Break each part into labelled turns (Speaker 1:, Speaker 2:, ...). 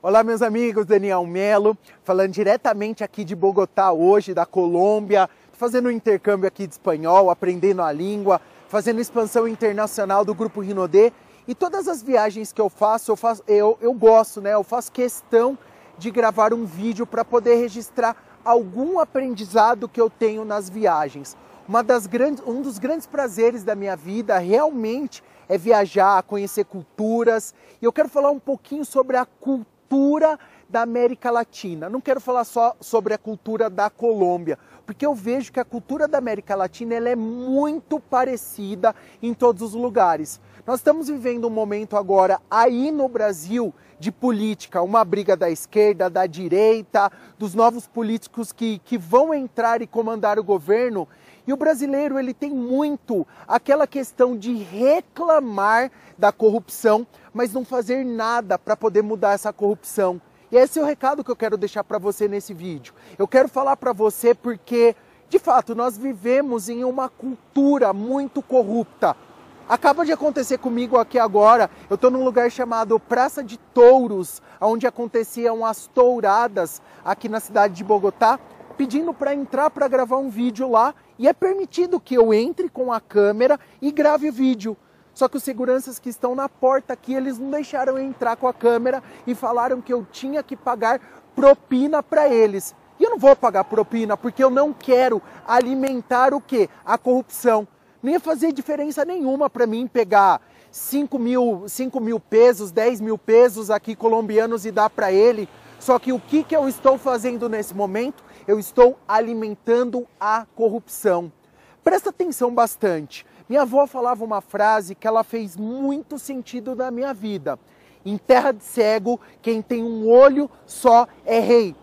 Speaker 1: Olá, meus amigos, Daniel Melo, falando diretamente aqui de Bogotá hoje, da Colômbia, fazendo um intercâmbio aqui de espanhol, aprendendo a língua, fazendo expansão internacional do Grupo Rinodê. E todas as viagens que eu faço, eu, faço, eu, eu gosto, né? Eu faço questão de gravar um vídeo para poder registrar algum aprendizado que eu tenho nas viagens. Uma das grandes, um dos grandes prazeres da minha vida realmente é viajar, conhecer culturas. E eu quero falar um pouquinho sobre a cultura pura da América Latina. Não quero falar só sobre a cultura da Colômbia, porque eu vejo que a cultura da América Latina ela é muito parecida em todos os lugares. Nós estamos vivendo um momento agora aí no Brasil de política, uma briga da esquerda, da direita, dos novos políticos que, que vão entrar e comandar o governo. E o brasileiro ele tem muito aquela questão de reclamar da corrupção, mas não fazer nada para poder mudar essa corrupção. E esse é o recado que eu quero deixar para você nesse vídeo. Eu quero falar para você porque, de fato, nós vivemos em uma cultura muito corrupta. Acaba de acontecer comigo aqui agora. Eu estou num lugar chamado Praça de Touros, onde aconteciam as touradas aqui na cidade de Bogotá, pedindo para entrar para gravar um vídeo lá. E é permitido que eu entre com a câmera e grave o vídeo. Só que os seguranças que estão na porta aqui, eles não deixaram eu entrar com a câmera e falaram que eu tinha que pagar propina para eles. E eu não vou pagar propina porque eu não quero alimentar o quê? A corrupção. Não ia fazer diferença nenhuma para mim pegar 5 mil, 5 mil pesos, 10 mil pesos aqui colombianos e dar para ele. Só que o que, que eu estou fazendo nesse momento? Eu estou alimentando a corrupção. Presta atenção bastante. Minha avó falava uma frase que ela fez muito sentido na minha vida. Em terra de cego, quem tem um olho só é rei.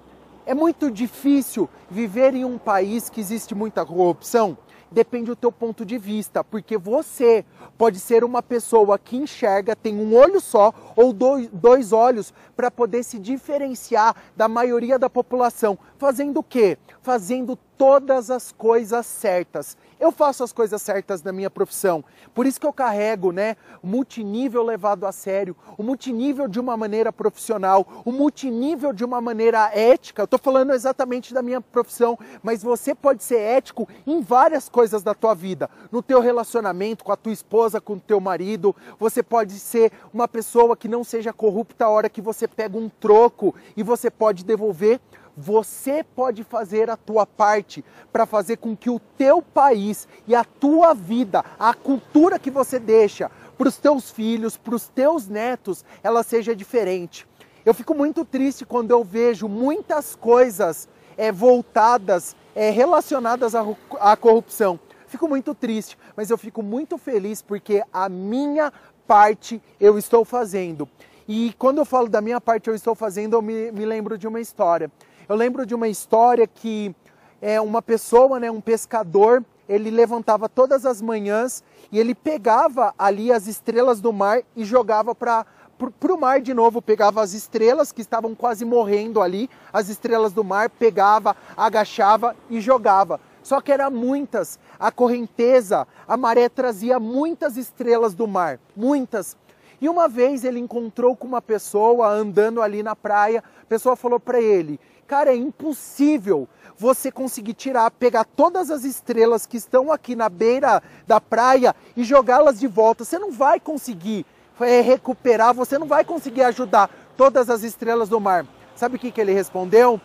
Speaker 1: É muito difícil viver em um país que existe muita corrupção depende do teu ponto de vista, porque você pode ser uma pessoa que enxerga, tem um olho só ou dois, dois olhos para poder se diferenciar da maioria da população. Fazendo o quê? Fazendo todas as coisas certas. Eu faço as coisas certas na minha profissão. Por isso que eu carrego, né, o multinível levado a sério, o multinível de uma maneira profissional, o multinível de uma maneira ética. Eu estou falando exatamente da minha profissão, mas você pode ser ético em várias coisas da tua vida, no teu relacionamento com a tua esposa, com o teu marido. Você pode ser uma pessoa que não seja corrupta a hora que você pega um troco e você pode devolver você pode fazer a tua parte para fazer com que o teu país e a tua vida, a cultura que você deixa para os teus filhos, para os teus netos, ela seja diferente. Eu fico muito triste quando eu vejo muitas coisas é, voltadas, é, relacionadas à, à corrupção. Fico muito triste, mas eu fico muito feliz porque a minha parte eu estou fazendo. E quando eu falo da minha parte eu estou fazendo, eu me, me lembro de uma história. Eu lembro de uma história que é uma pessoa, né, um pescador, ele levantava todas as manhãs e ele pegava ali as estrelas do mar e jogava para o mar de novo, pegava as estrelas que estavam quase morrendo ali, as estrelas do mar, pegava, agachava e jogava. Só que eram muitas. A correnteza, a maré trazia muitas estrelas do mar, muitas. E uma vez ele encontrou com uma pessoa andando ali na praia, a pessoa falou para ele: Cara, é impossível você conseguir tirar, pegar todas as estrelas que estão aqui na beira da praia e jogá-las de volta. Você não vai conseguir é, recuperar, você não vai conseguir ajudar todas as estrelas do mar. Sabe o que, que ele respondeu?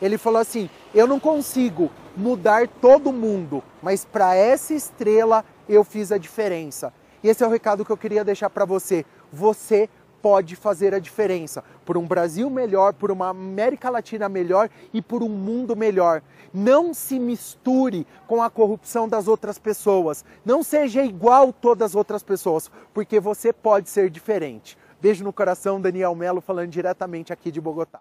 Speaker 1: Ele falou assim: Eu não consigo mudar todo mundo, mas para essa estrela eu fiz a diferença. E esse é o recado que eu queria deixar para você. Você pode fazer a diferença por um Brasil melhor, por uma América Latina melhor e por um mundo melhor. Não se misture com a corrupção das outras pessoas. Não seja igual todas as outras pessoas, porque você pode ser diferente. Beijo no coração, Daniel Melo falando diretamente aqui de Bogotá.